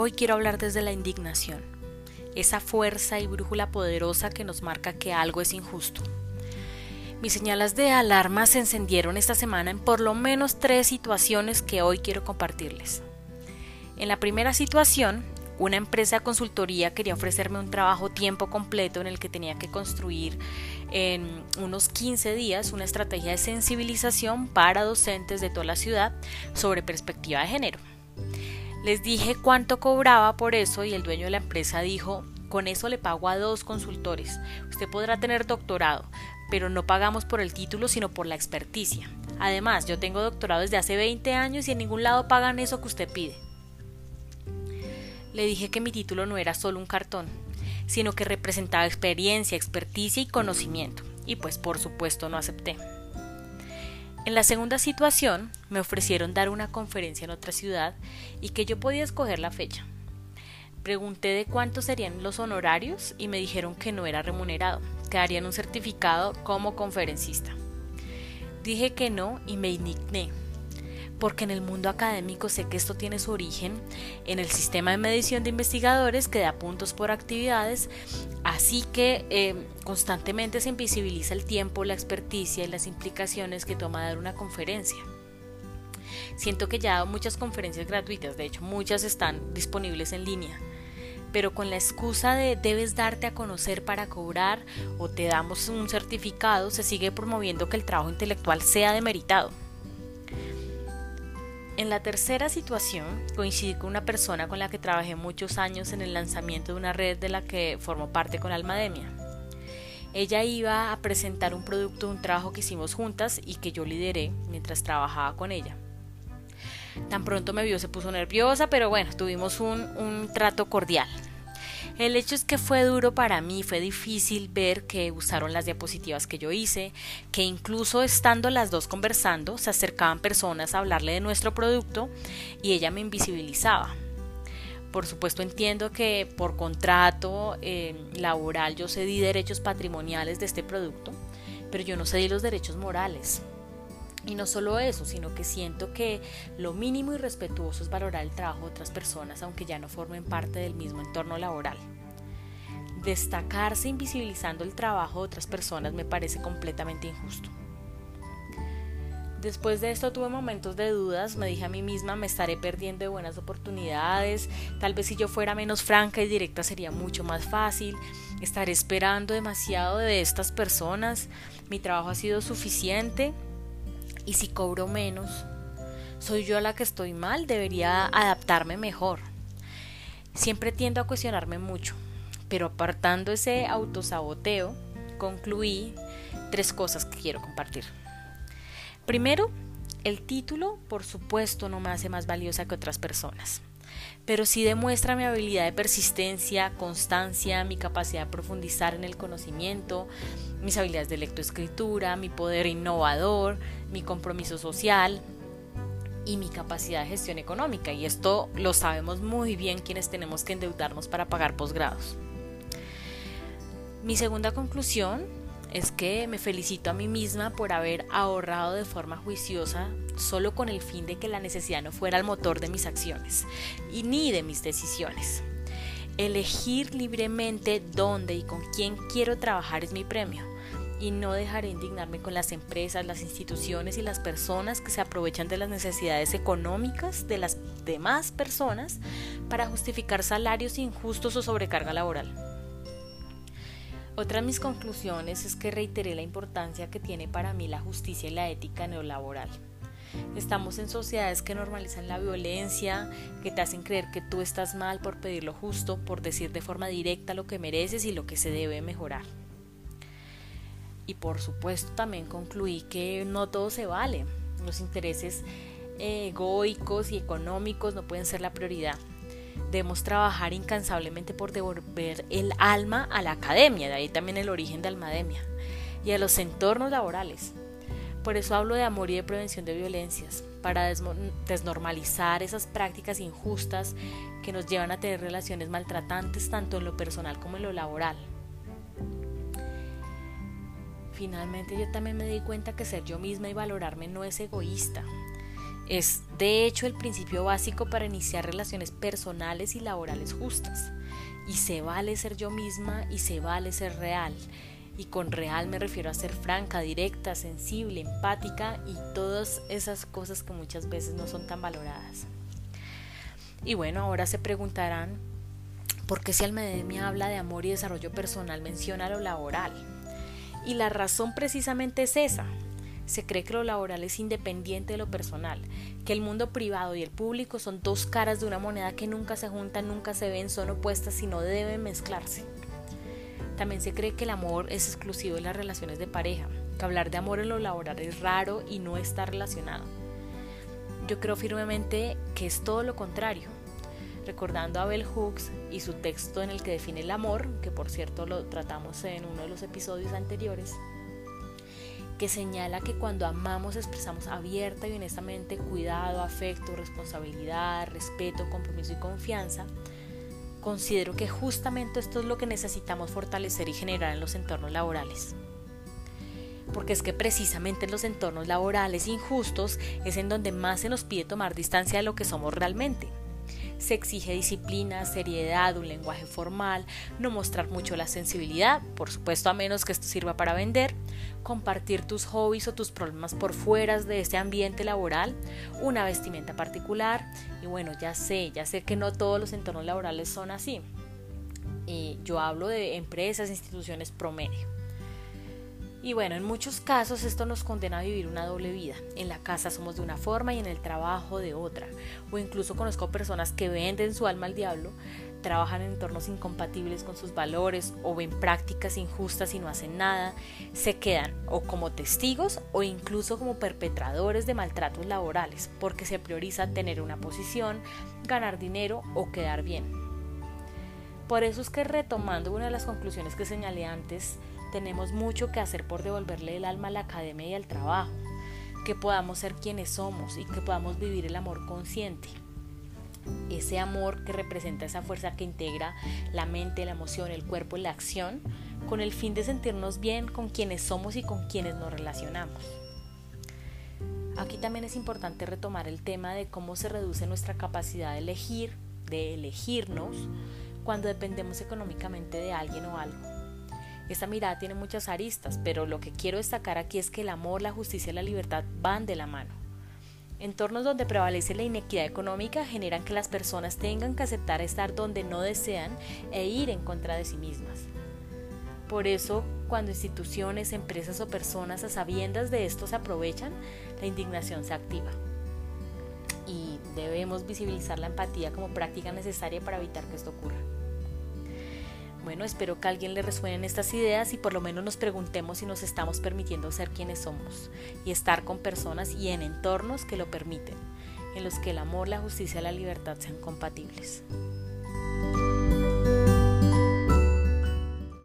Hoy quiero hablar desde la indignación, esa fuerza y brújula poderosa que nos marca que algo es injusto. Mis señales de alarma se encendieron esta semana en por lo menos tres situaciones que hoy quiero compartirles. En la primera situación, una empresa de consultoría quería ofrecerme un trabajo tiempo completo en el que tenía que construir en unos 15 días una estrategia de sensibilización para docentes de toda la ciudad sobre perspectiva de género. Les dije cuánto cobraba por eso y el dueño de la empresa dijo, con eso le pago a dos consultores. Usted podrá tener doctorado, pero no pagamos por el título sino por la experticia. Además, yo tengo doctorado desde hace 20 años y en ningún lado pagan eso que usted pide. Le dije que mi título no era solo un cartón, sino que representaba experiencia, experticia y conocimiento, y pues por supuesto no acepté. En la segunda situación me ofrecieron dar una conferencia en otra ciudad y que yo podía escoger la fecha. Pregunté de cuántos serían los honorarios y me dijeron que no era remunerado, que darían un certificado como conferencista. Dije que no y me indigné, porque en el mundo académico sé que esto tiene su origen en el sistema de medición de investigadores que da puntos por actividades, así que eh, constantemente se invisibiliza el tiempo, la experticia y las implicaciones que toma dar una conferencia. Siento que ya muchas conferencias gratuitas, de hecho muchas están disponibles en línea, pero con la excusa de debes darte a conocer para cobrar o te damos un certificado, se sigue promoviendo que el trabajo intelectual sea demeritado. En la tercera situación, coincidí con una persona con la que trabajé muchos años en el lanzamiento de una red de la que formo parte con Almademia. Ella iba a presentar un producto de un trabajo que hicimos juntas y que yo lideré mientras trabajaba con ella. Tan pronto me vio se puso nerviosa, pero bueno, tuvimos un, un trato cordial. El hecho es que fue duro para mí, fue difícil ver que usaron las diapositivas que yo hice, que incluso estando las dos conversando, se acercaban personas a hablarle de nuestro producto y ella me invisibilizaba. Por supuesto entiendo que por contrato eh, laboral yo cedí derechos patrimoniales de este producto, pero yo no cedí los derechos morales. Y no solo eso, sino que siento que lo mínimo y respetuoso es valorar el trabajo de otras personas, aunque ya no formen parte del mismo entorno laboral. Destacarse invisibilizando el trabajo de otras personas me parece completamente injusto. Después de esto tuve momentos de dudas, me dije a mí misma me estaré perdiendo de buenas oportunidades, tal vez si yo fuera menos franca y directa sería mucho más fácil, estaré esperando demasiado de estas personas, mi trabajo ha sido suficiente, y si cobro menos, soy yo la que estoy mal, debería adaptarme mejor. Siempre tiendo a cuestionarme mucho, pero apartando ese autosaboteo, concluí tres cosas que quiero compartir. Primero, el título, por supuesto, no me hace más valiosa que otras personas, pero sí demuestra mi habilidad de persistencia, constancia, mi capacidad de profundizar en el conocimiento, mis habilidades de lectoescritura, mi poder innovador, mi compromiso social y mi capacidad de gestión económica. Y esto lo sabemos muy bien quienes tenemos que endeudarnos para pagar posgrados. Mi segunda conclusión es que me felicito a mí misma por haber ahorrado de forma juiciosa solo con el fin de que la necesidad no fuera el motor de mis acciones y ni de mis decisiones. Elegir libremente dónde y con quién quiero trabajar es mi premio y no dejaré indignarme con las empresas, las instituciones y las personas que se aprovechan de las necesidades económicas de las demás personas para justificar salarios injustos o sobrecarga laboral. Otra de mis conclusiones es que reiteré la importancia que tiene para mí la justicia y la ética neolaboral. Estamos en sociedades que normalizan la violencia, que te hacen creer que tú estás mal por pedir lo justo, por decir de forma directa lo que mereces y lo que se debe mejorar. Y por supuesto también concluí que no todo se vale. Los intereses egoicos y económicos no pueden ser la prioridad. Debemos trabajar incansablemente por devolver el alma a la academia, de ahí también el origen de Almademia, y a los entornos laborales. Por eso hablo de amor y de prevención de violencias, para desnormalizar esas prácticas injustas que nos llevan a tener relaciones maltratantes tanto en lo personal como en lo laboral. Finalmente yo también me di cuenta que ser yo misma y valorarme no es egoísta. Es de hecho el principio básico para iniciar relaciones personales y laborales justas. Y se vale ser yo misma y se vale ser real. Y con real me refiero a ser franca, directa, sensible, empática y todas esas cosas que muchas veces no son tan valoradas. Y bueno, ahora se preguntarán, ¿por qué si Almedemia habla de amor y desarrollo personal menciona lo laboral? Y la razón precisamente es esa. Se cree que lo laboral es independiente de lo personal, que el mundo privado y el público son dos caras de una moneda que nunca se juntan, nunca se ven, son opuestas, sino deben mezclarse. También se cree que el amor es exclusivo de las relaciones de pareja, que hablar de amor en lo laboral es raro y no está relacionado. Yo creo firmemente que es todo lo contrario. Recordando a Bell Hooks y su texto en el que define el amor, que por cierto lo tratamos en uno de los episodios anteriores, que señala que cuando amamos expresamos abierta y honestamente cuidado, afecto, responsabilidad, respeto, compromiso y confianza, considero que justamente esto es lo que necesitamos fortalecer y generar en los entornos laborales. Porque es que precisamente en los entornos laborales injustos es en donde más se nos pide tomar distancia de lo que somos realmente. Se exige disciplina, seriedad, un lenguaje formal, no mostrar mucho la sensibilidad, por supuesto a menos que esto sirva para vender, compartir tus hobbies o tus problemas por fuera de este ambiente laboral, una vestimenta particular y bueno, ya sé, ya sé que no todos los entornos laborales son así. Y yo hablo de empresas, instituciones promedio. Y bueno, en muchos casos esto nos condena a vivir una doble vida. En la casa somos de una forma y en el trabajo de otra. O incluso conozco personas que venden su alma al diablo, trabajan en entornos incompatibles con sus valores o ven prácticas injustas y no hacen nada, se quedan o como testigos o incluso como perpetradores de maltratos laborales porque se prioriza tener una posición, ganar dinero o quedar bien. Por eso es que retomando una de las conclusiones que señalé antes, tenemos mucho que hacer por devolverle el alma a la academia y al trabajo, que podamos ser quienes somos y que podamos vivir el amor consciente. Ese amor que representa esa fuerza que integra la mente, la emoción, el cuerpo y la acción, con el fin de sentirnos bien con quienes somos y con quienes nos relacionamos. Aquí también es importante retomar el tema de cómo se reduce nuestra capacidad de elegir, de elegirnos, cuando dependemos económicamente de alguien o algo. Esta mirada tiene muchas aristas, pero lo que quiero destacar aquí es que el amor, la justicia y la libertad van de la mano. Entornos donde prevalece la inequidad económica generan que las personas tengan que aceptar estar donde no desean e ir en contra de sí mismas. Por eso, cuando instituciones, empresas o personas a sabiendas de esto se aprovechan, la indignación se activa. Y debemos visibilizar la empatía como práctica necesaria para evitar que esto ocurra. Bueno, espero que a alguien le resuenen estas ideas y por lo menos nos preguntemos si nos estamos permitiendo ser quienes somos y estar con personas y en entornos que lo permiten, en los que el amor, la justicia y la libertad sean compatibles.